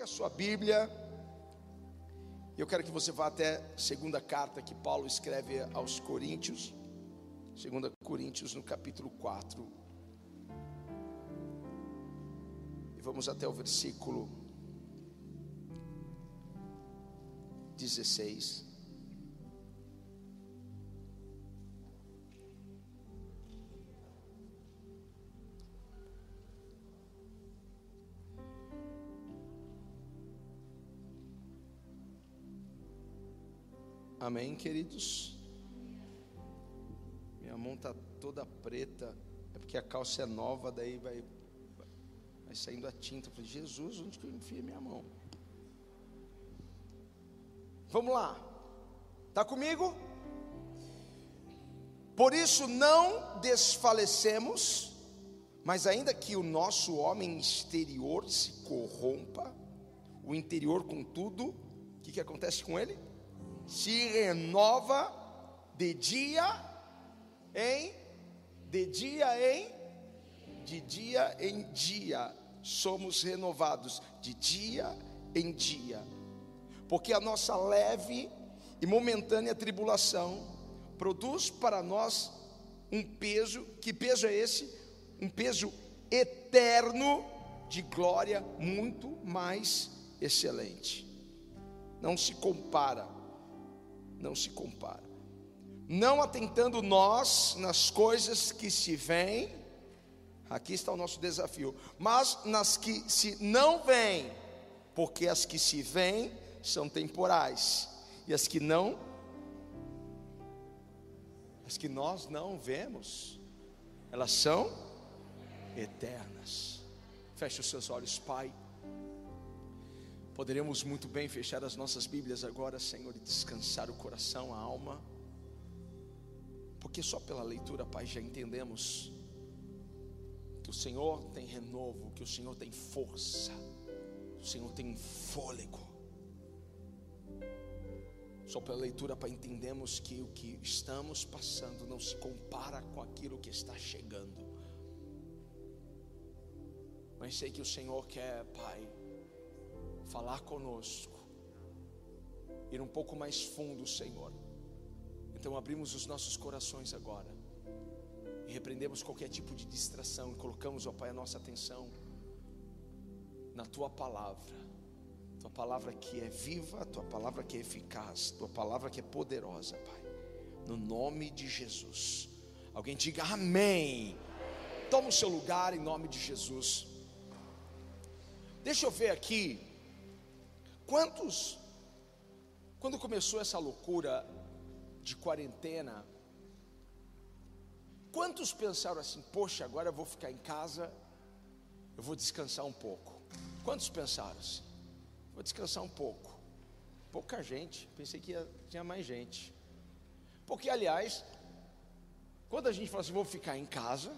Pega a sua Bíblia. Eu quero que você vá até a segunda carta que Paulo escreve aos Coríntios. Segunda Coríntios no capítulo 4. E vamos até o versículo 16. Amém, queridos? Minha mão está toda preta, é porque a calça é nova, daí vai, vai saindo a tinta. Eu falei, Jesus, onde que eu enfio minha mão? Vamos lá, está comigo? Por isso não desfalecemos, mas ainda que o nosso homem exterior se corrompa, o interior, contudo, o que, que acontece com ele? Se renova de dia em de dia em de dia em dia somos renovados de dia em dia. Porque a nossa leve e momentânea tribulação produz para nós um peso, que peso é esse? Um peso eterno de glória muito mais excelente. Não se compara não se compara. Não atentando nós nas coisas que se veem, aqui está o nosso desafio, mas nas que se não veem, porque as que se veem são temporais, e as que não, as que nós não vemos, elas são eternas. Feche os seus olhos, Pai. Poderemos muito bem fechar as nossas Bíblias agora, Senhor, e descansar o coração, a alma, porque só pela leitura, Pai, já entendemos que o Senhor tem renovo, que o Senhor tem força, o Senhor tem fôlego. Só pela leitura, Pai, entendemos que o que estamos passando não se compara com aquilo que está chegando. Mas sei que o Senhor quer, Pai, falar conosco, ir um pouco mais fundo, Senhor. Então abrimos os nossos corações agora e repreendemos qualquer tipo de distração e colocamos, ó Pai, a nossa atenção na Tua palavra, Tua palavra que é viva, Tua palavra que é eficaz, Tua palavra que é poderosa, Pai, no nome de Jesus. Alguém diga amém. Toma o seu lugar em nome de Jesus. Deixa eu ver aqui Quantos, quando começou essa loucura de quarentena, quantos pensaram assim, poxa, agora eu vou ficar em casa, eu vou descansar um pouco? Quantos pensaram assim? Vou descansar um pouco. Pouca gente, pensei que ia, tinha mais gente. Porque, aliás, quando a gente fala assim, vou ficar em casa,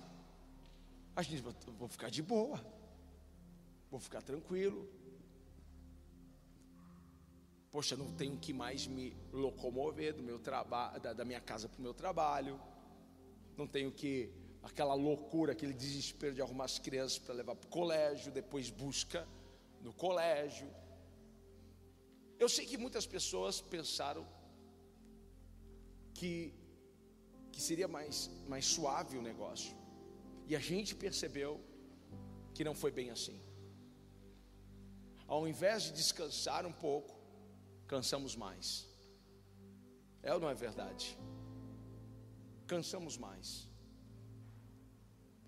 a gente vou ficar de boa, vou ficar tranquilo, Poxa, não tenho que mais me locomover do meu trabalho, da, da minha casa para o meu trabalho. Não tenho que aquela loucura, aquele desespero de arrumar as crianças para levar para o colégio, depois busca no colégio. Eu sei que muitas pessoas pensaram que, que seria mais, mais suave o negócio. E a gente percebeu que não foi bem assim. Ao invés de descansar um pouco, cansamos mais. É ou não é verdade? Cansamos mais.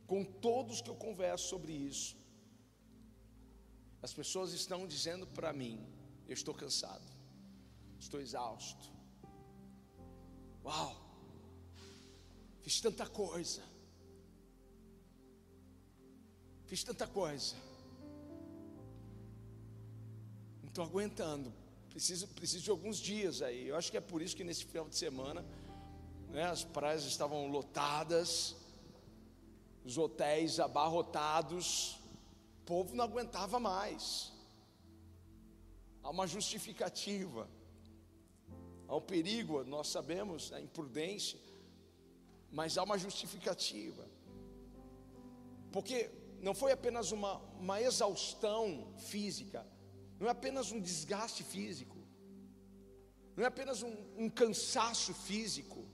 Com todos que eu converso sobre isso, as pessoas estão dizendo para mim: eu estou cansado, estou exausto. Uau, fiz tanta coisa, fiz tanta coisa, não estou aguentando. Preciso, preciso de alguns dias aí. Eu acho que é por isso que nesse final de semana né, as praias estavam lotadas, os hotéis abarrotados, o povo não aguentava mais. Há uma justificativa, há um perigo, nós sabemos, a imprudência, mas há uma justificativa, porque não foi apenas uma, uma exaustão física, não é apenas um desgaste físico, não é apenas um, um cansaço físico,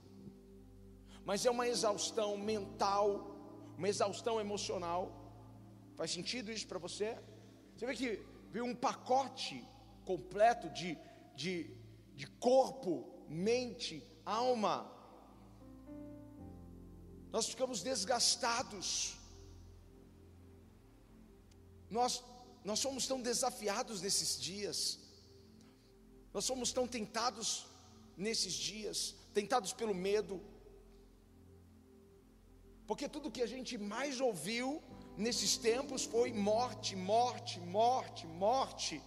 mas é uma exaustão mental, uma exaustão emocional. Faz sentido isso para você? Você vê que veio um pacote completo de, de, de corpo, mente, alma. Nós ficamos desgastados. Nós, nós somos tão desafiados nesses dias. Nós somos tão tentados nesses dias, tentados pelo medo. Porque tudo que a gente mais ouviu nesses tempos foi morte, morte, morte, morte.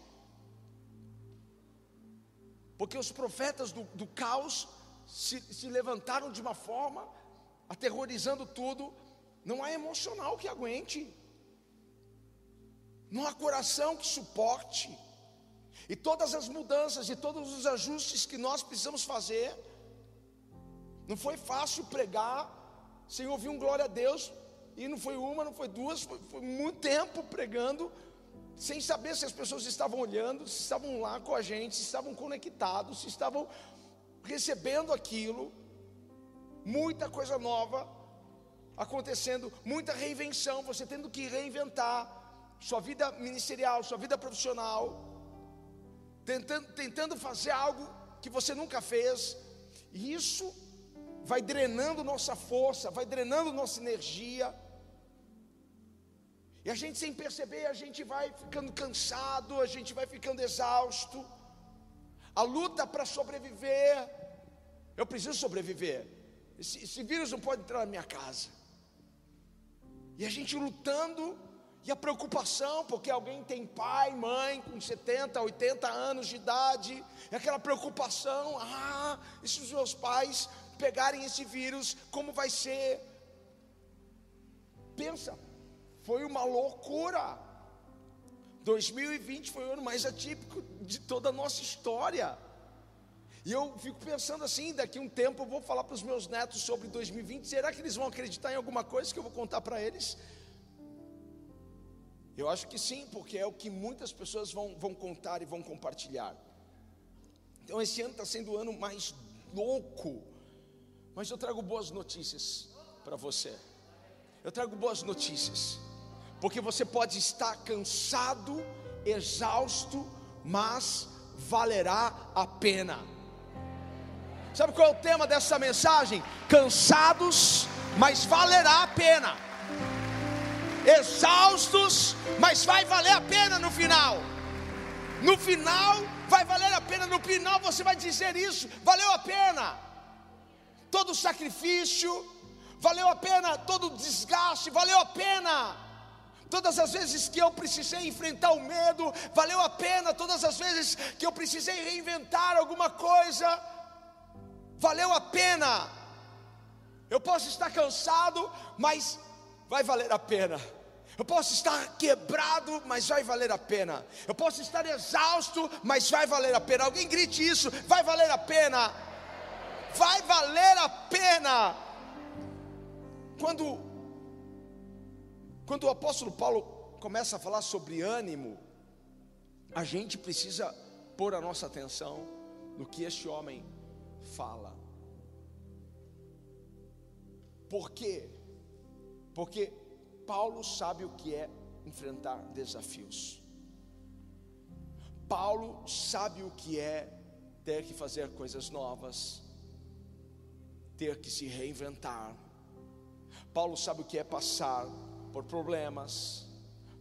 Porque os profetas do, do caos se, se levantaram de uma forma, aterrorizando tudo. Não há emocional que aguente, não há coração que suporte. E todas as mudanças e todos os ajustes que nós precisamos fazer, não foi fácil pregar, sem ouvir um glória a Deus, e não foi uma, não foi duas, foi, foi muito tempo pregando, sem saber se as pessoas estavam olhando, se estavam lá com a gente, se estavam conectados, se estavam recebendo aquilo, muita coisa nova acontecendo, muita reinvenção, você tendo que reinventar sua vida ministerial, sua vida profissional, tentando, tentando fazer algo que você nunca fez, e isso vai drenando nossa força, vai drenando nossa energia, e a gente sem perceber, a gente vai ficando cansado, a gente vai ficando exausto. A luta para sobreviver, eu preciso sobreviver. Esse, esse, vírus não pode entrar na minha casa. E a gente lutando e a preocupação, porque alguém tem pai, mãe com 70, 80 anos de idade, e aquela preocupação: ah, e se os meus pais pegarem esse vírus, como vai ser? Pensa, foi uma loucura. 2020 foi o ano mais atípico de toda a nossa história. E eu fico pensando assim: daqui um tempo eu vou falar para os meus netos sobre 2020. Será que eles vão acreditar em alguma coisa que eu vou contar para eles? Eu acho que sim, porque é o que muitas pessoas vão, vão contar e vão compartilhar. Então esse ano está sendo o ano mais louco, mas eu trago boas notícias para você. Eu trago boas notícias, porque você pode estar cansado, exausto, mas valerá a pena. Sabe qual é o tema dessa mensagem? Cansados, mas valerá a pena exaustos, mas vai valer a pena no final. No final, vai valer a pena. No final, você vai dizer isso: valeu a pena. Todo o sacrifício, valeu a pena. Todo o desgaste, valeu a pena. Todas as vezes que eu precisei enfrentar o medo, valeu a pena. Todas as vezes que eu precisei reinventar alguma coisa, valeu a pena. Eu posso estar cansado, mas vai valer a pena. Eu posso estar quebrado, mas vai valer a pena. Eu posso estar exausto, mas vai valer a pena. Alguém grite isso: vai valer a pena. Vai valer a pena. Quando, quando o apóstolo Paulo começa a falar sobre ânimo, a gente precisa pôr a nossa atenção no que este homem fala. Por quê? Porque Paulo sabe o que é enfrentar desafios. Paulo sabe o que é ter que fazer coisas novas, ter que se reinventar. Paulo sabe o que é passar por problemas.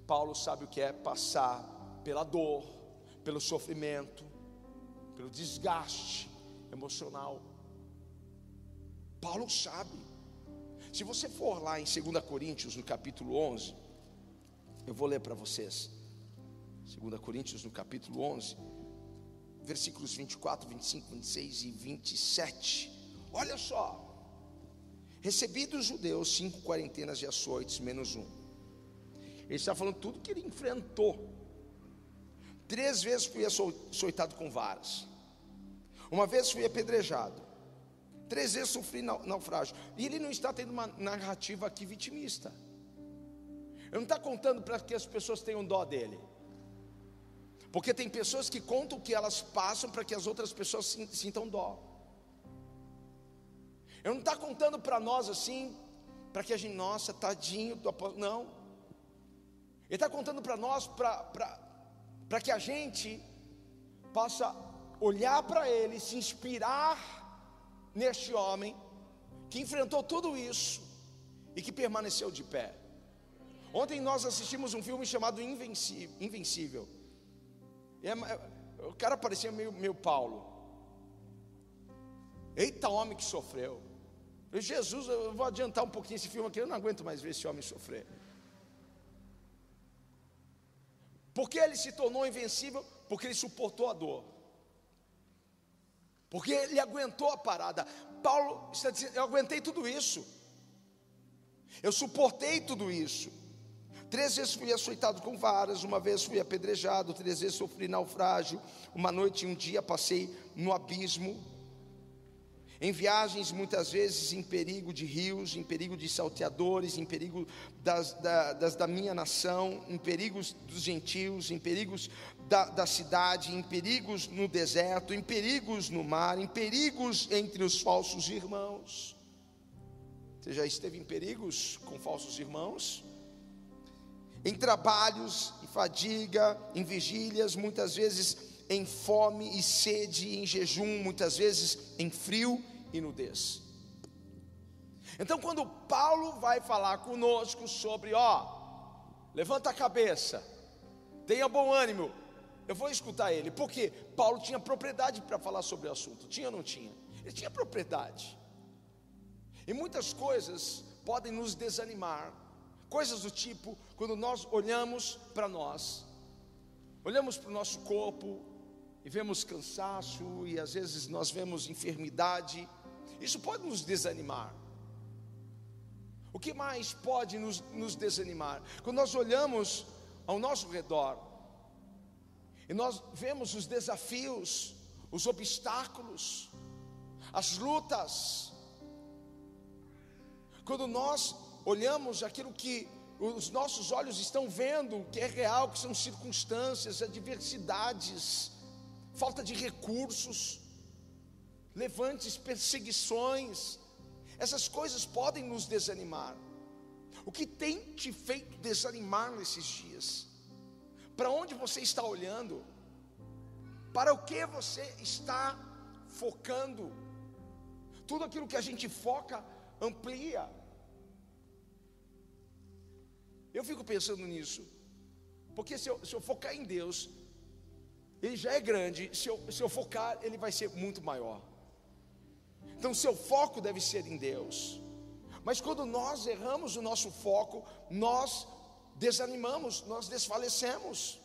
Paulo sabe o que é passar pela dor, pelo sofrimento, pelo desgaste emocional. Paulo sabe. Se você for lá em 2 Coríntios, no capítulo 11, eu vou ler para vocês. 2 Coríntios, no capítulo 11, versículos 24, 25, 26 e 27. Olha só. Recebi dos judeus cinco quarentenas de açoites, menos um. Ele está falando tudo que ele enfrentou. Três vezes fui açoitado com varas. Uma vez fui apedrejado. Três vezes sofri naufrágio. E ele não está tendo uma narrativa aqui vitimista. Ele não está contando para que as pessoas tenham dó dele. Porque tem pessoas que contam o que elas passam para que as outras pessoas sintam dó. Ele não está contando para nós assim, para que a gente, nossa, tadinho do apóstolo. Não. Ele está contando para nós, para que a gente possa olhar para ele, se inspirar neste homem que enfrentou tudo isso e que permaneceu de pé. Ontem nós assistimos um filme chamado Invencível. O cara parecia meio, meio Paulo. Eita, homem que sofreu. Jesus, eu vou adiantar um pouquinho esse filme aqui, eu não aguento mais ver esse homem sofrer. Porque ele se tornou invencível? Porque ele suportou a dor. Porque ele aguentou a parada. Paulo está dizendo: Eu aguentei tudo isso. Eu suportei tudo isso. Três vezes fui açoitado com varas, uma vez fui apedrejado, três vezes sofri naufrágio, uma noite e um dia passei no abismo. Em viagens, muitas vezes em perigo de rios, em perigo de salteadores, em perigo das, da, das da minha nação, em perigos dos gentios, em perigos da, da cidade, em perigos no deserto, em perigos no mar, em perigos entre os falsos irmãos. Você já esteve em perigos com falsos irmãos? Em trabalhos e fadiga, em vigílias, muitas vezes em fome e sede, em jejum, muitas vezes em frio e nudez. Então, quando Paulo vai falar conosco sobre, ó, levanta a cabeça, tenha bom ânimo, eu vou escutar ele, porque Paulo tinha propriedade para falar sobre o assunto, tinha ou não tinha? Ele tinha propriedade. E muitas coisas podem nos desanimar, coisas do tipo, quando nós olhamos para nós, olhamos para o nosso corpo e vemos cansaço, e às vezes nós vemos enfermidade, isso pode nos desanimar. O que mais pode nos, nos desanimar? Quando nós olhamos ao nosso redor e nós vemos os desafios, os obstáculos, as lutas, quando nós olhamos aquilo que os nossos olhos estão vendo, que é real, que são circunstâncias, adversidades, falta de recursos, levantes, perseguições, essas coisas podem nos desanimar. O que tem te feito desanimar nesses dias? Para onde você está olhando? Para o que você está focando? Tudo aquilo que a gente foca amplia. Eu fico pensando nisso, porque se eu, se eu focar em Deus, Ele já é grande, se eu, se eu focar, Ele vai ser muito maior. Então, seu foco deve ser em Deus. Mas quando nós erramos o nosso foco, nós desanimamos, nós desfalecemos.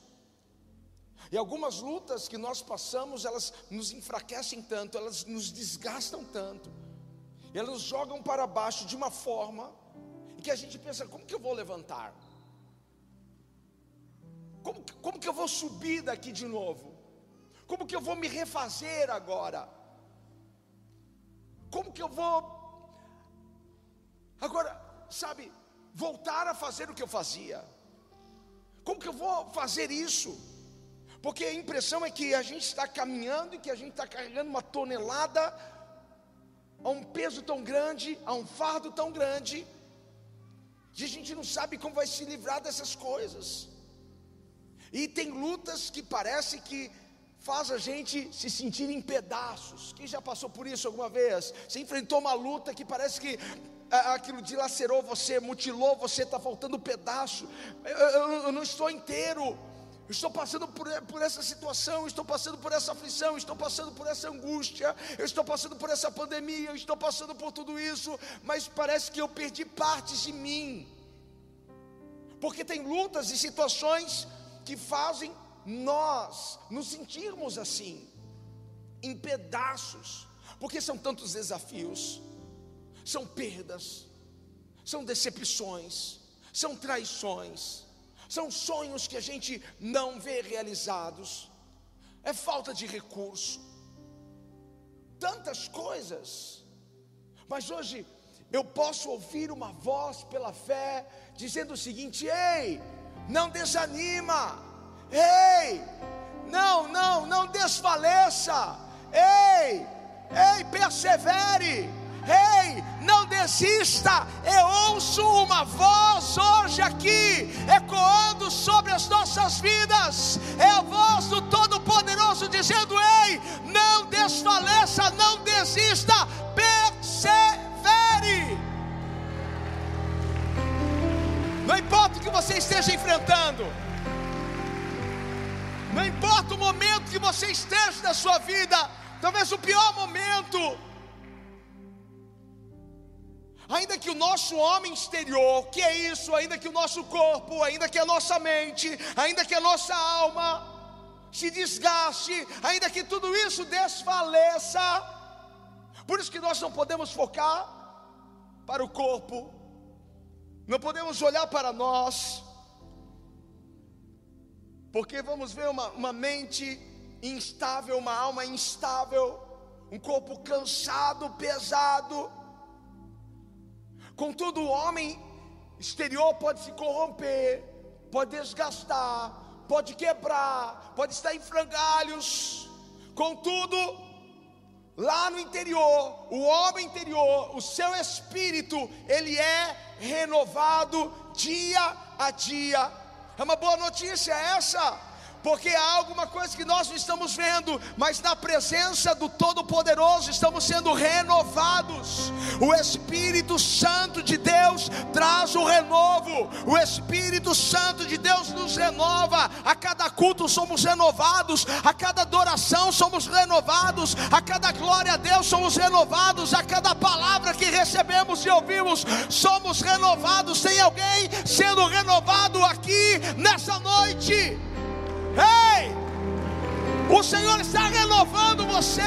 E algumas lutas que nós passamos, elas nos enfraquecem tanto, elas nos desgastam tanto, elas nos jogam para baixo de uma forma que a gente pensa: como que eu vou levantar? Como, como que eu vou subir daqui de novo? Como que eu vou me refazer agora? Como que eu vou agora, sabe, voltar a fazer o que eu fazia? Como que eu vou fazer isso? Porque a impressão é que a gente está caminhando e que a gente está carregando uma tonelada a um peso tão grande, a um fardo tão grande, e a gente não sabe como vai se livrar dessas coisas. E tem lutas que parece que faz a gente se sentir em pedaços. Quem já passou por isso alguma vez? Você enfrentou uma luta que parece que aquilo dilacerou você, mutilou você, está faltando pedaço. Eu, eu, eu, não estou inteiro. Estou passando por, por essa situação, estou passando por essa aflição, estou passando por essa angústia, eu estou passando por essa pandemia, eu estou passando por tudo isso, mas parece que eu perdi partes de mim. Porque tem lutas e situações que fazem nós nos sentirmos assim, em pedaços, porque são tantos desafios, são perdas, são decepções, são traições, são sonhos que a gente não vê realizados, é falta de recurso, tantas coisas, mas hoje eu posso ouvir uma voz pela fé dizendo o seguinte: ei, não desanima, Ei, não, não, não desfaleça. Ei, ei, persevere. Ei, não desista. Eu ouço uma voz hoje aqui, ecoando sobre as nossas vidas. É a voz do Todo-Poderoso dizendo: Ei, não desfaleça, não desista, persevere. Não importa o que você esteja enfrentando. Não importa o momento que você esteja na sua vida, talvez o pior momento, ainda que o nosso homem exterior, que é isso, ainda que o nosso corpo, ainda que a nossa mente, ainda que a nossa alma se desgaste, ainda que tudo isso desfaleça, por isso que nós não podemos focar para o corpo, não podemos olhar para nós, porque vamos ver uma, uma mente instável, uma alma instável, um corpo cansado, pesado. Contudo, o homem exterior pode se corromper, pode desgastar, pode quebrar, pode estar em frangalhos. Contudo, lá no interior, o homem interior, o seu espírito, ele é renovado dia a dia. É uma boa notícia essa porque há alguma coisa que nós não estamos vendo, mas na presença do Todo-Poderoso estamos sendo renovados. O Espírito Santo de Deus traz o renovo, o Espírito Santo de Deus nos renova. A cada culto somos renovados, a cada adoração somos renovados, a cada glória a Deus somos renovados, a cada palavra que recebemos e ouvimos somos renovados. Tem alguém sendo renovado aqui nessa noite? Ei! O Senhor está renovando você.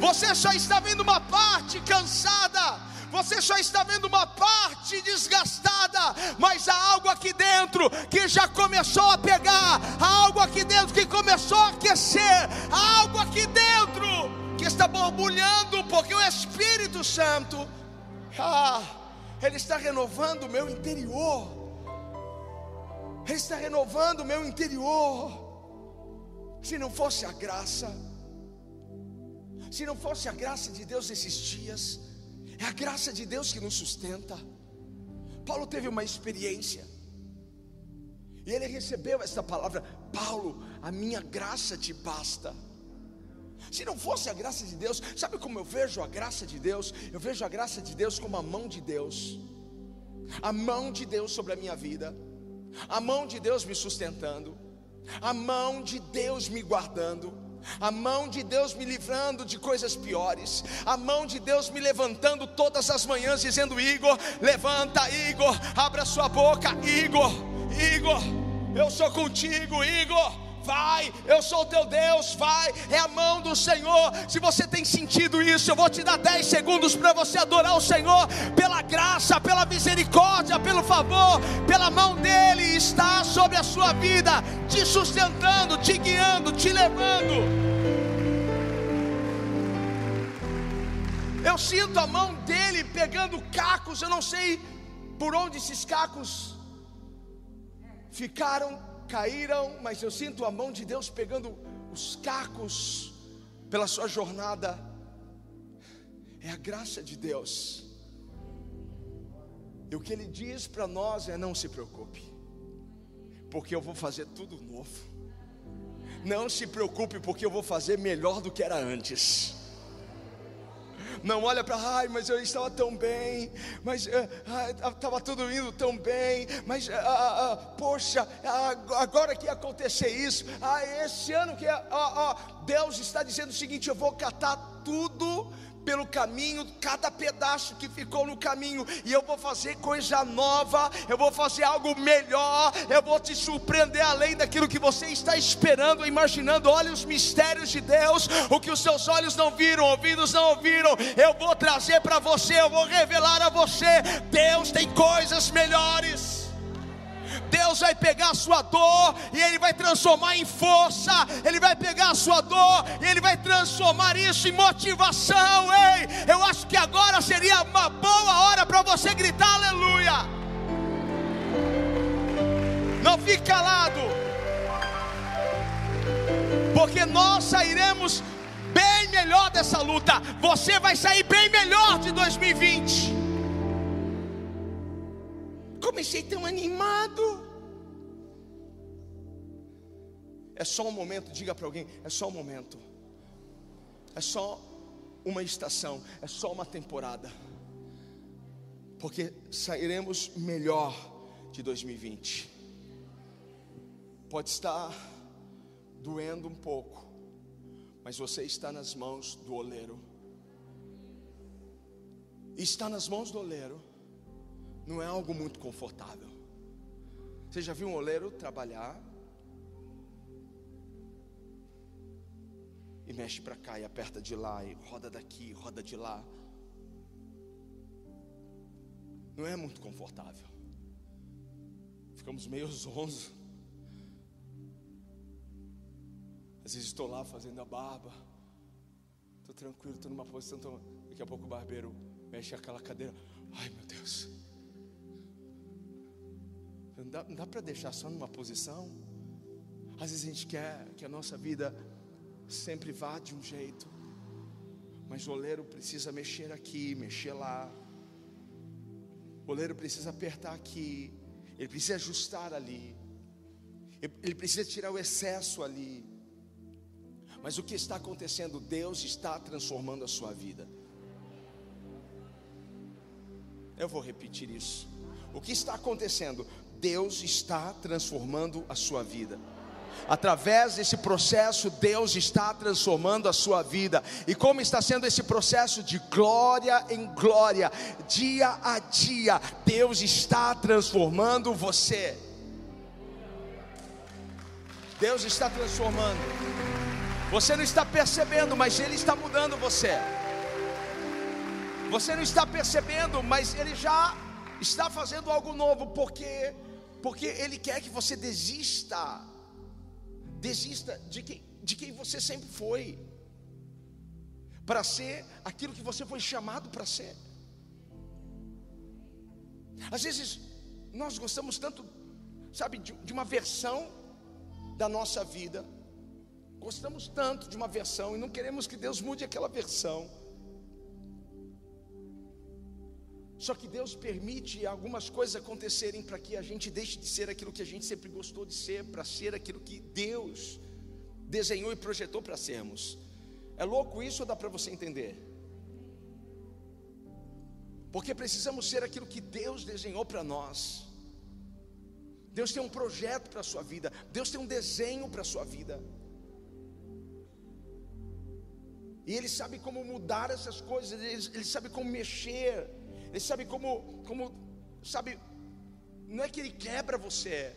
Você só está vendo uma parte cansada, você só está vendo uma parte desgastada, mas há algo aqui dentro que já começou a pegar, há algo aqui dentro que começou a aquecer, há algo aqui dentro que está borbulhando, porque o Espírito Santo, ah, Ele está renovando o meu interior. Ele está renovando o meu interior. Se não fosse a graça, se não fosse a graça de Deus esses dias, é a graça de Deus que nos sustenta. Paulo teve uma experiência, e ele recebeu esta palavra: Paulo, a minha graça te basta. Se não fosse a graça de Deus, sabe como eu vejo a graça de Deus? Eu vejo a graça de Deus como a mão de Deus, a mão de Deus sobre a minha vida a mão de Deus me sustentando, a mão de Deus me guardando, a mão de Deus me livrando de coisas piores, a mão de Deus me levantando todas as manhãs, dizendo: Igor, levanta, Igor, abra sua boca, Igor, Igor, eu sou contigo, Igor vai, eu sou teu Deus, vai, é a mão do Senhor. Se você tem sentido isso, eu vou te dar 10 segundos para você adorar o Senhor pela graça, pela misericórdia, pelo favor, pela mão dele está sobre a sua vida, te sustentando, te guiando, te levando. Eu sinto a mão dele pegando cacos, eu não sei por onde esses cacos ficaram caíram, mas eu sinto a mão de Deus pegando os cacos pela sua jornada. É a graça de Deus. E o que Ele diz para nós é: não se preocupe, porque eu vou fazer tudo novo. Não se preocupe, porque eu vou fazer melhor do que era antes. Não olha para, ai, mas eu estava tão bem, mas estava uh, tudo indo tão bem, mas uh, uh, poxa, agora que ia acontecer isso, ah, esse ano que Deus está dizendo o seguinte: eu vou catar tudo pelo caminho, cada pedaço que ficou no caminho, e eu vou fazer coisa nova, eu vou fazer algo melhor, eu vou te surpreender além daquilo que você está esperando, imaginando. Olha os mistérios de Deus, o que os seus olhos não viram, ouvidos não ouviram, eu vou trazer para você, eu vou revelar a você. Deus tem coisas melhores. Deus vai pegar a sua dor e Ele vai transformar em força, Ele vai pegar a sua dor e Ele vai transformar isso em motivação. Ei, eu acho que agora seria uma boa hora para você gritar aleluia. Não fique calado, porque nós sairemos bem melhor dessa luta. Você vai sair bem melhor de 2020. Comecei tão animado. É só um momento, diga para alguém, é só um momento. É só uma estação, é só uma temporada. Porque sairemos melhor de 2020. Pode estar doendo um pouco, mas você está nas mãos do oleiro. E estar nas mãos do oleiro não é algo muito confortável. Você já viu um oleiro trabalhar? E mexe para cá e aperta de lá e roda daqui, roda de lá. Não é muito confortável. Ficamos meio zonzo. Às vezes estou lá fazendo a barba. Estou tranquilo, estou numa posição. Tô... Daqui a pouco o barbeiro mexe aquela cadeira. Ai meu Deus. Não dá, dá para deixar só numa posição. Às vezes a gente quer que a nossa vida sempre vá de um jeito, mas o oleiro precisa mexer aqui, mexer lá. O oleiro precisa apertar aqui, ele precisa ajustar ali, ele precisa tirar o excesso ali. Mas o que está acontecendo? Deus está transformando a sua vida. Eu vou repetir isso. O que está acontecendo? Deus está transformando a sua vida. Através desse processo, Deus está transformando a sua vida. E como está sendo esse processo de glória em glória, dia a dia, Deus está transformando você. Deus está transformando. Você não está percebendo, mas Ele está mudando você. Você não está percebendo, mas Ele já está fazendo algo novo, porque porque Ele quer que você desista Desista de quem, de quem você sempre foi, para ser aquilo que você foi chamado para ser. Às vezes, nós gostamos tanto, sabe, de, de uma versão da nossa vida, gostamos tanto de uma versão e não queremos que Deus mude aquela versão. Só que Deus permite algumas coisas acontecerem para que a gente deixe de ser aquilo que a gente sempre gostou de ser, para ser aquilo que Deus desenhou e projetou para sermos. É louco isso ou dá para você entender? Porque precisamos ser aquilo que Deus desenhou para nós. Deus tem um projeto para a sua vida, Deus tem um desenho para a sua vida. E Ele sabe como mudar essas coisas, Ele, ele sabe como mexer ele sabe como, como, sabe, não é que ele quebra você,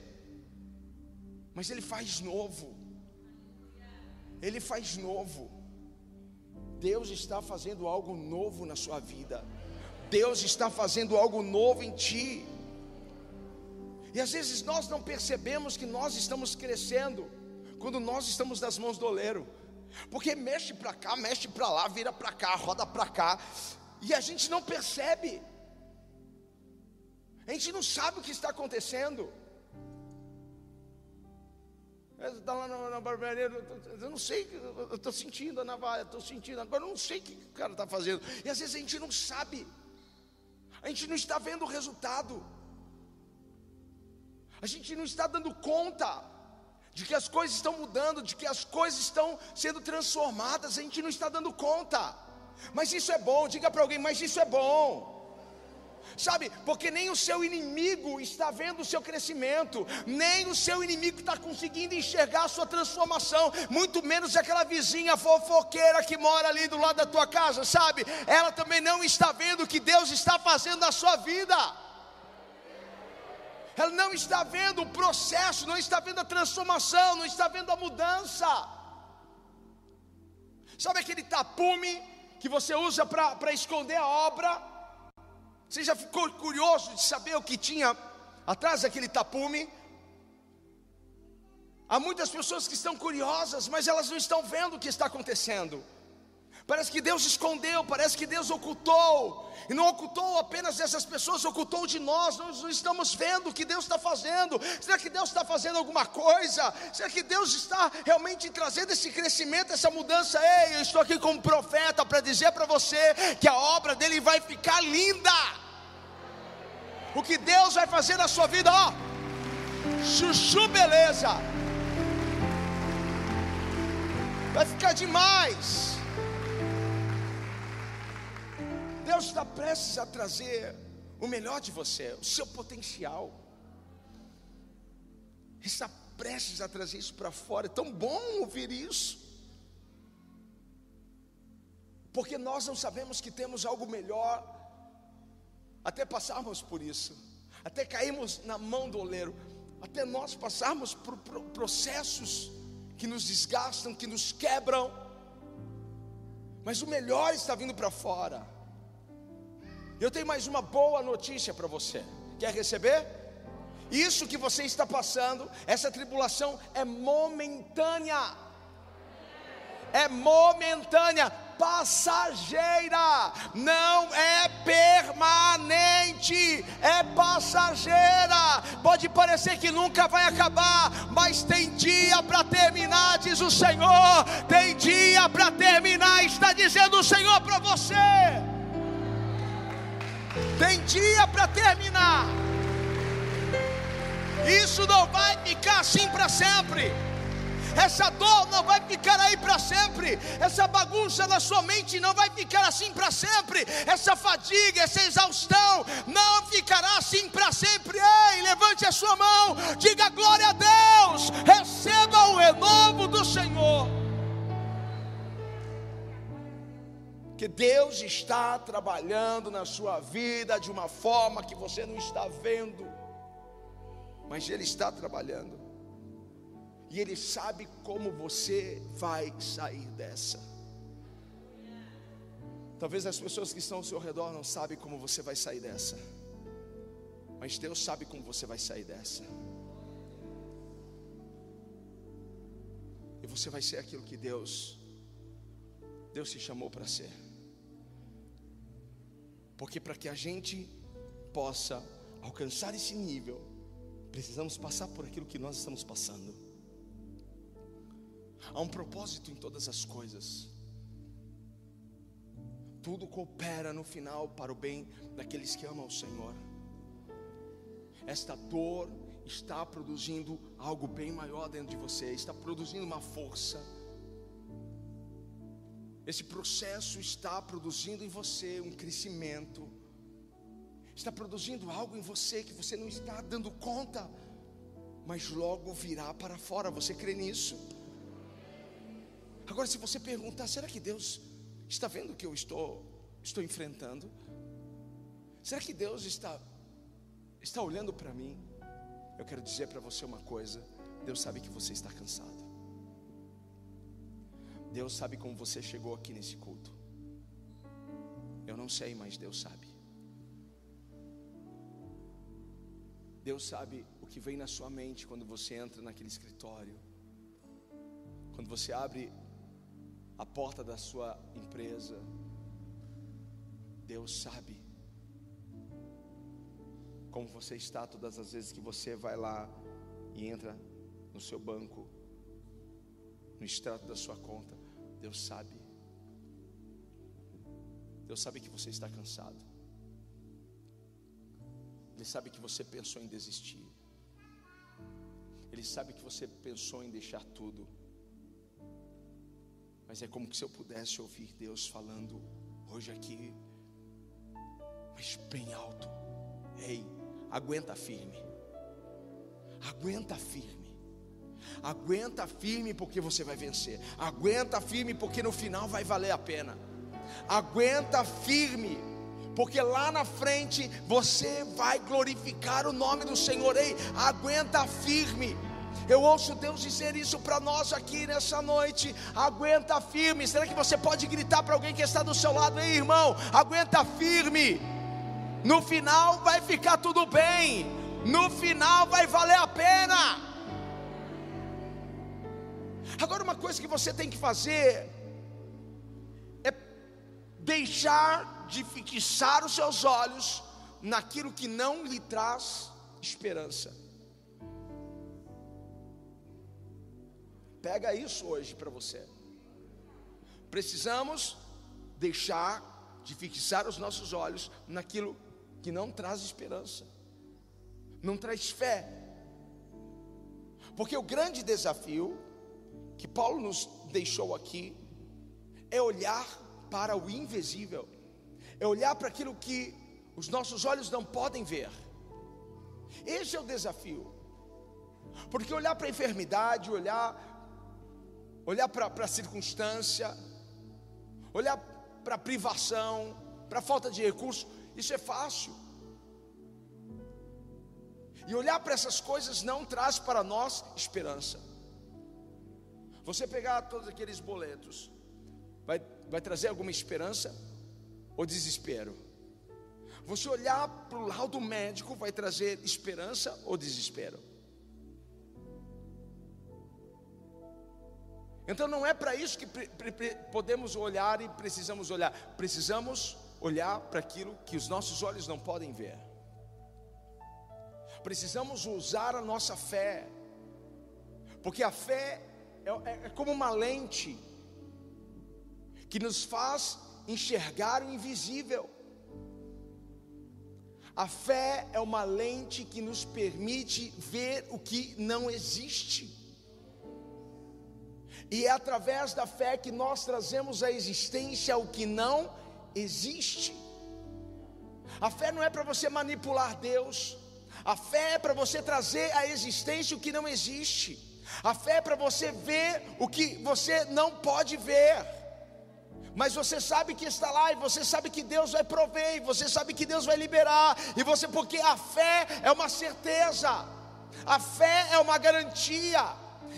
mas ele faz novo. Ele faz novo. Deus está fazendo algo novo na sua vida. Deus está fazendo algo novo em ti. E às vezes nós não percebemos que nós estamos crescendo quando nós estamos nas mãos do oleiro. Porque mexe para cá, mexe para lá, vira para cá, roda para cá e a gente não percebe, a gente não sabe o que está acontecendo. Está lá na, na barbearia, eu não sei, eu estou sentindo a navalha, estou sentindo, agora eu não sei o que o cara está fazendo. E às vezes a gente não sabe, a gente não está vendo o resultado, a gente não está dando conta de que as coisas estão mudando, de que as coisas estão sendo transformadas, a gente não está dando conta. Mas isso é bom, diga para alguém, mas isso é bom. Sabe, porque nem o seu inimigo está vendo o seu crescimento, nem o seu inimigo está conseguindo enxergar a sua transformação, muito menos aquela vizinha fofoqueira que mora ali do lado da tua casa, sabe? Ela também não está vendo o que Deus está fazendo na sua vida. Ela não está vendo o processo, não está vendo a transformação, não está vendo a mudança. Sabe aquele tapume que você usa para esconder a obra. Você já ficou curioso de saber o que tinha atrás daquele tapume? Há muitas pessoas que estão curiosas, mas elas não estão vendo o que está acontecendo. Parece que Deus escondeu, parece que Deus ocultou. E não ocultou apenas dessas pessoas, ocultou de nós. Nós não estamos vendo o que Deus está fazendo. Será que Deus está fazendo alguma coisa? Será que Deus está realmente trazendo esse crescimento, essa mudança? Ei, eu estou aqui como profeta para dizer para você que a obra dele vai ficar linda. O que Deus vai fazer na sua vida, ó, chuchu beleza. Vai ficar demais. Deus está prestes a trazer o melhor de você, o seu potencial. Está prestes a trazer isso para fora. É tão bom ouvir isso. Porque nós não sabemos que temos algo melhor, até passarmos por isso, até cairmos na mão do oleiro, até nós passarmos por processos que nos desgastam, que nos quebram. Mas o melhor está vindo para fora. Eu tenho mais uma boa notícia para você. Quer receber? Isso que você está passando, essa tribulação é momentânea. É momentânea, passageira, não é permanente, é passageira. Pode parecer que nunca vai acabar, mas tem dia para terminar, diz o Senhor. Tem dia para terminar, está dizendo o Senhor para você. Tem dia para terminar. Isso não vai ficar assim para sempre. Essa dor não vai ficar aí para sempre. Essa bagunça na sua mente não vai ficar assim para sempre. Essa fadiga, essa exaustão não ficará assim para sempre. Ei, levante a sua mão, diga glória que Deus está trabalhando na sua vida de uma forma que você não está vendo, mas Ele está trabalhando, e Ele sabe como você vai sair dessa. Talvez as pessoas que estão ao seu redor não sabem como você vai sair dessa, mas Deus sabe como você vai sair dessa. E você vai ser aquilo que Deus Deus te chamou para ser. Porque para que a gente possa alcançar esse nível, precisamos passar por aquilo que nós estamos passando. Há um propósito em todas as coisas. Tudo coopera no final para o bem daqueles que amam o Senhor. Esta dor está produzindo algo bem maior dentro de você, está produzindo uma força esse processo está produzindo em você um crescimento, está produzindo algo em você que você não está dando conta, mas logo virá para fora. Você crê nisso? Agora, se você perguntar, será que Deus está vendo o que eu estou, estou enfrentando? Será que Deus está, está olhando para mim? Eu quero dizer para você uma coisa: Deus sabe que você está cansado. Deus sabe como você chegou aqui nesse culto. Eu não sei, mas Deus sabe. Deus sabe o que vem na sua mente quando você entra naquele escritório. Quando você abre a porta da sua empresa. Deus sabe como você está todas as vezes que você vai lá e entra no seu banco, no extrato da sua conta. Deus sabe. Deus sabe que você está cansado. Ele sabe que você pensou em desistir. Ele sabe que você pensou em deixar tudo. Mas é como se eu pudesse ouvir Deus falando hoje aqui, mas bem alto. Ei, aguenta firme. Aguenta firme. Aguenta firme porque você vai vencer. Aguenta firme porque no final vai valer a pena. Aguenta firme porque lá na frente você vai glorificar o nome do Senhor. Ei, aguenta firme. Eu ouço Deus dizer isso para nós aqui nessa noite. Aguenta firme. Será que você pode gritar para alguém que está do seu lado? Ei, irmão, aguenta firme. No final vai ficar tudo bem. No final vai valer a pena. Agora, uma coisa que você tem que fazer é deixar de fixar os seus olhos naquilo que não lhe traz esperança. Pega isso hoje para você. Precisamos deixar de fixar os nossos olhos naquilo que não traz esperança, não traz fé. Porque o grande desafio que Paulo nos deixou aqui é olhar para o invisível, é olhar para aquilo que os nossos olhos não podem ver. Esse é o desafio. Porque olhar para a enfermidade, olhar olhar para a circunstância, olhar para a privação, para a falta de recurso, isso é fácil. E olhar para essas coisas não traz para nós esperança. Você pegar todos aqueles boletos, vai, vai trazer alguma esperança ou desespero? Você olhar para o laudo médico vai trazer esperança ou desespero? Então não é para isso que podemos olhar e precisamos olhar. Precisamos olhar para aquilo que os nossos olhos não podem ver. Precisamos usar a nossa fé, porque a fé é, é, é como uma lente que nos faz enxergar o invisível. A fé é uma lente que nos permite ver o que não existe. E é através da fé que nós trazemos à existência o que não existe. A fé não é para você manipular Deus, a fé é para você trazer à existência o que não existe, a fé é para você ver o que você não pode ver. Mas você sabe que está lá e você sabe que Deus vai prover, e você sabe que Deus vai liberar, e você porque a fé é uma certeza, a fé é uma garantia.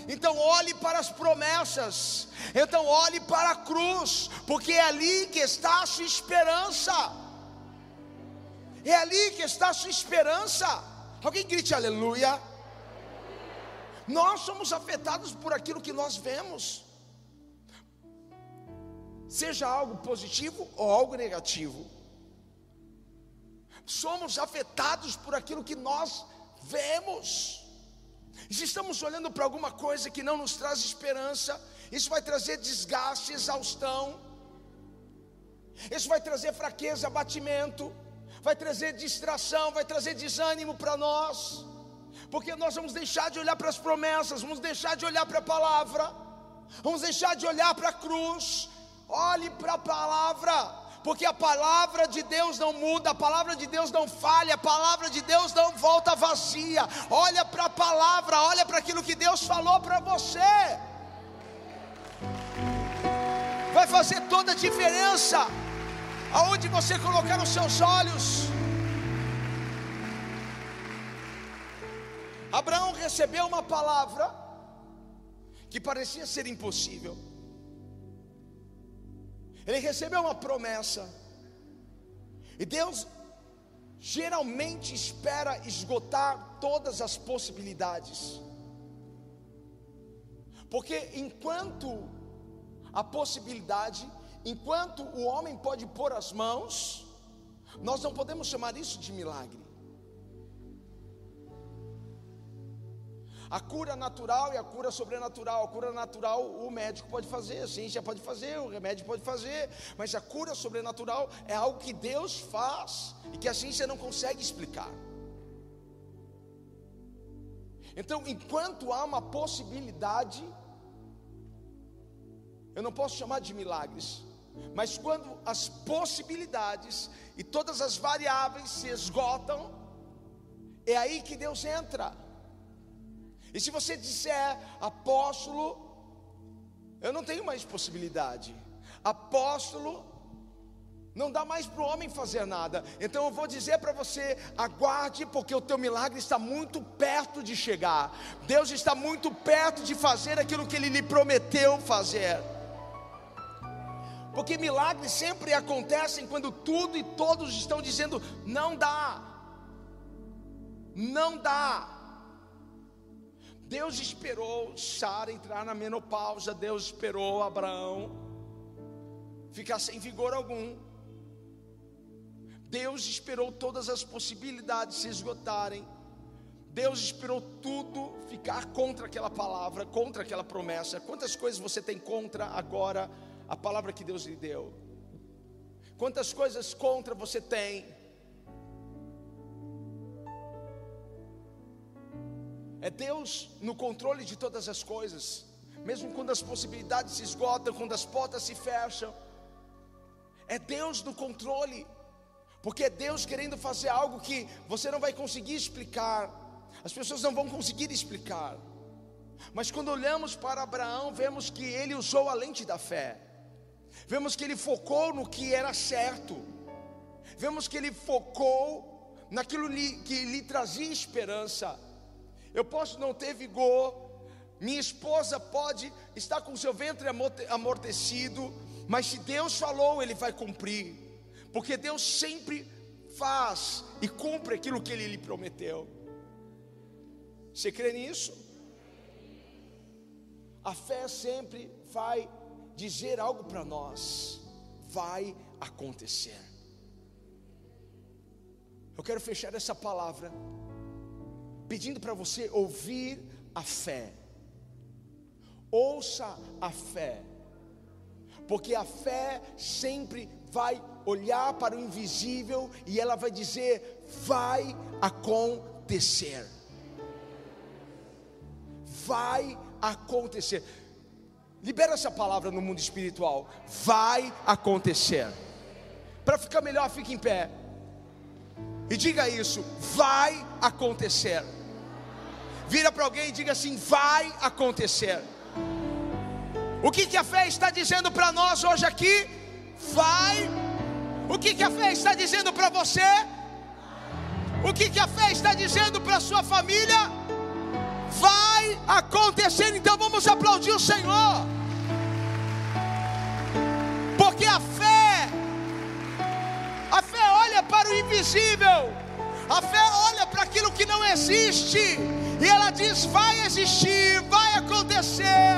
Então olhe para as promessas, então olhe para a cruz, porque é ali que está a sua esperança. É ali que está a sua esperança. Alguém grite aleluia. Nós somos afetados por aquilo que nós vemos, seja algo positivo ou algo negativo. Somos afetados por aquilo que nós vemos. Se estamos olhando para alguma coisa que não nos traz esperança, isso vai trazer desgaste, exaustão, isso vai trazer fraqueza, abatimento, vai trazer distração, vai trazer desânimo para nós, porque nós vamos deixar de olhar para as promessas, vamos deixar de olhar para a palavra, vamos deixar de olhar para a cruz. Olhe para a palavra, porque a palavra de Deus não muda, a palavra de Deus não falha, a palavra de Deus não volta vazia. Olha para a palavra, olha para aquilo que Deus falou para você. Vai fazer toda a diferença aonde você colocar os seus olhos. Abraão recebeu uma palavra que parecia ser impossível. Ele recebeu uma promessa. E Deus geralmente espera esgotar todas as possibilidades. Porque enquanto a possibilidade, enquanto o homem pode pôr as mãos, nós não podemos chamar isso de milagre. A cura natural e a cura sobrenatural. A cura natural o médico pode fazer, a ciência pode fazer, o remédio pode fazer, mas a cura sobrenatural é algo que Deus faz e que a ciência não consegue explicar. Então, enquanto há uma possibilidade, eu não posso chamar de milagres, mas quando as possibilidades e todas as variáveis se esgotam, é aí que Deus entra. E se você disser apóstolo, eu não tenho mais possibilidade. Apóstolo, não dá mais para o homem fazer nada. Então eu vou dizer para você: aguarde, porque o teu milagre está muito perto de chegar. Deus está muito perto de fazer aquilo que Ele lhe prometeu fazer. Porque milagres sempre acontecem quando tudo e todos estão dizendo: não dá, não dá. Deus esperou Sara entrar na menopausa, Deus esperou Abraão ficar sem vigor algum. Deus esperou todas as possibilidades se esgotarem. Deus esperou tudo ficar contra aquela palavra, contra aquela promessa. Quantas coisas você tem contra agora a palavra que Deus lhe deu? Quantas coisas contra você tem? É Deus no controle de todas as coisas, mesmo quando as possibilidades se esgotam, quando as portas se fecham. É Deus no controle, porque é Deus querendo fazer algo que você não vai conseguir explicar, as pessoas não vão conseguir explicar. Mas quando olhamos para Abraão, vemos que ele usou a lente da fé. Vemos que ele focou no que era certo. Vemos que ele focou naquilo que lhe trazia esperança. Eu posso não ter vigor, minha esposa pode estar com seu ventre amortecido, mas se Deus falou, Ele vai cumprir, porque Deus sempre faz e cumpre aquilo que Ele lhe prometeu. Você crê nisso? A fé sempre vai dizer algo para nós, vai acontecer. Eu quero fechar essa palavra pedindo para você ouvir a fé. Ouça a fé, porque a fé sempre vai olhar para o invisível e ela vai dizer: vai acontecer. Vai acontecer. Libera essa palavra no mundo espiritual. Vai acontecer. Para ficar melhor, fique em pé. E diga isso: vai acontecer. Vira para alguém e diga assim: vai acontecer. O que, que a fé está dizendo para nós hoje aqui? Vai. O que, que a fé está dizendo para você? O que, que a fé está dizendo para sua família? Vai acontecer. Então vamos aplaudir o Senhor. Porque a fé a fé olha para o invisível. A fé olha para aquilo que não existe. E ela diz: vai existir, vai acontecer.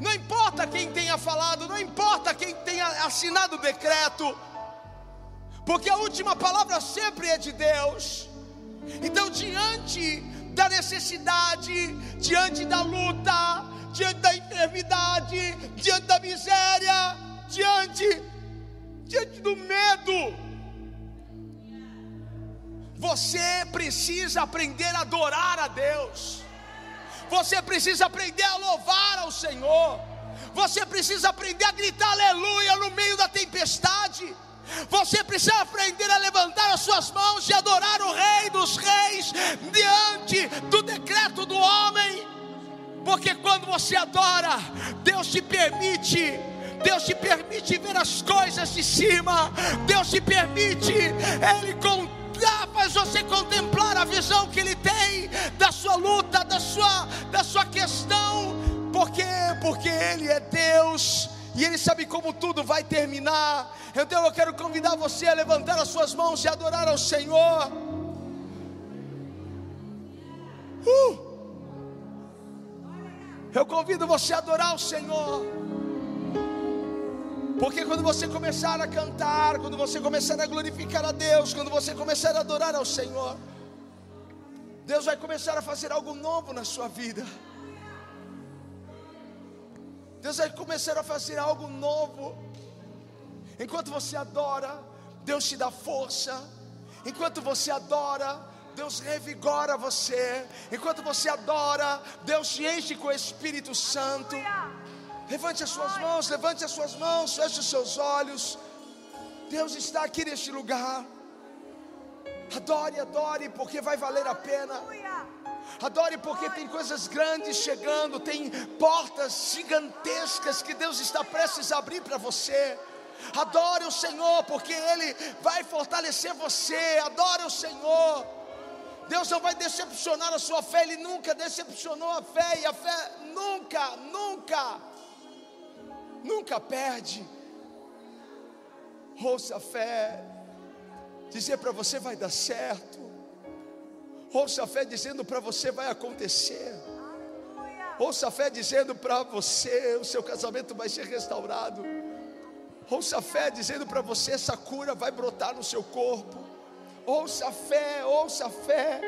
Não importa quem tenha falado, não importa quem tenha assinado o decreto, porque a última palavra sempre é de Deus. Então, diante da necessidade, diante da luta, diante da enfermidade, diante da miséria, diante diante do medo. Você precisa aprender a adorar a Deus. Você precisa aprender a louvar ao Senhor. Você precisa aprender a gritar aleluia no meio da tempestade. Você precisa aprender a levantar as suas mãos e adorar o Rei dos Reis diante do decreto do homem. Porque quando você adora, Deus te permite Deus te permite ver as coisas de cima, Deus te permite, Ele contar, faz você contemplar a visão que Ele tem da sua luta, da sua, da sua questão, porque, porque Ele é Deus. E Ele sabe como tudo vai terminar. Então eu quero convidar você a levantar as suas mãos e adorar ao Senhor. Uh! Eu convido você a adorar o Senhor. Porque quando você começar a cantar, quando você começar a glorificar a Deus, quando você começar a adorar ao Senhor, Deus vai começar a fazer algo novo na sua vida. Deus vai começar a fazer algo novo. Enquanto você adora, Deus te dá força. Enquanto você adora, Deus revigora você. Enquanto você adora, Deus te enche com o Espírito Santo. Levante as suas mãos, levante as suas mãos, feche os seus olhos. Deus está aqui neste lugar. Adore, adore, porque vai valer a pena. Adore porque tem coisas grandes chegando, tem portas gigantescas que Deus está prestes a abrir para você. Adore o Senhor, porque Ele vai fortalecer você. Adore o Senhor. Deus não vai decepcionar a sua fé, Ele nunca decepcionou a fé, e a fé nunca, nunca nunca perde. Ouça a fé, dizer para você vai dar certo. Ouça a fé dizendo para você vai acontecer. Ouça a fé dizendo para você o seu casamento vai ser restaurado. Ouça a fé dizendo para você: essa cura vai brotar no seu corpo. Ouça a fé, ouça a fé.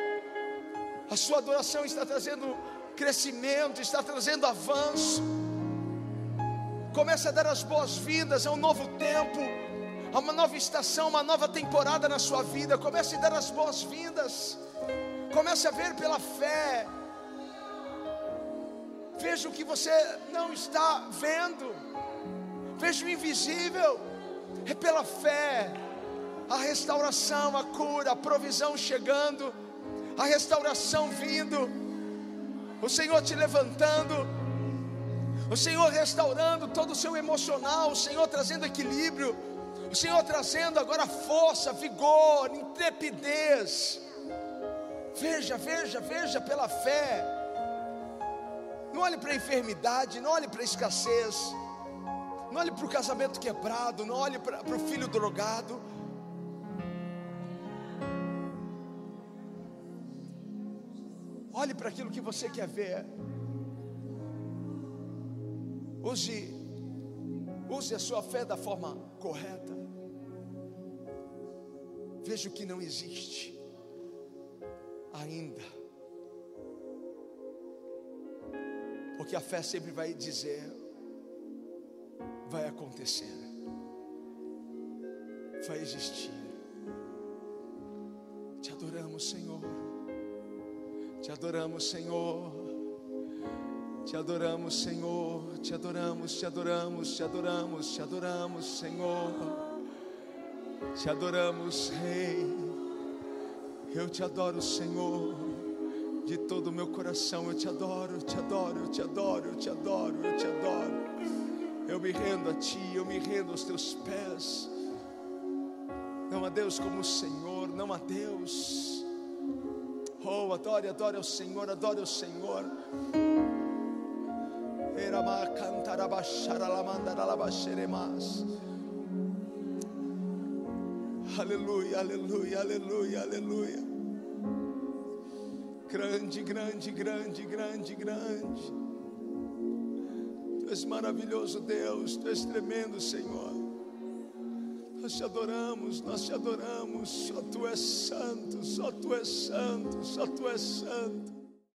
A sua adoração está trazendo crescimento, está trazendo avanço. Comece a dar as boas-vindas a um novo tempo, a uma nova estação, uma nova temporada na sua vida. Comece a dar as boas-vindas. Comece a ver pela fé. Veja o que você não está vendo. Veja o invisível. É pela fé. A restauração, a cura, a provisão chegando, a restauração vindo, o Senhor te levantando, o Senhor restaurando todo o seu emocional, o Senhor trazendo equilíbrio, o Senhor trazendo agora força, vigor, intrepidez. Veja, veja, veja pela fé. Não olhe para a enfermidade, não olhe para a escassez, não olhe para o casamento quebrado, não olhe para, para o filho drogado. Olhe para aquilo que você quer ver. Use, use a sua fé da forma correta. Veja o que não existe ainda. Porque a fé sempre vai dizer: vai acontecer, vai existir. Te adoramos, Senhor. Te adoramos, Senhor. Te adoramos, Senhor. Te adoramos, te adoramos, te adoramos, te adoramos, Senhor. Te adoramos, Rei. Eu te adoro, Senhor. De todo o meu coração eu te adoro, eu te adoro, eu te adoro, eu te adoro, eu te adoro. Eu me rendo a Ti, eu me rendo aos Teus pés. Não há Deus como o Senhor, não há Deus. Oh, adore, adore ao Senhor, adore ao Senhor. Aleluia, aleluia, aleluia, aleluia. Grande, grande, grande, grande, grande. Tu és maravilhoso, Deus. Tu és tremendo, Senhor. Nós te adoramos, nós te adoramos. Só tu és santo, só tu és santo, só tu és santo.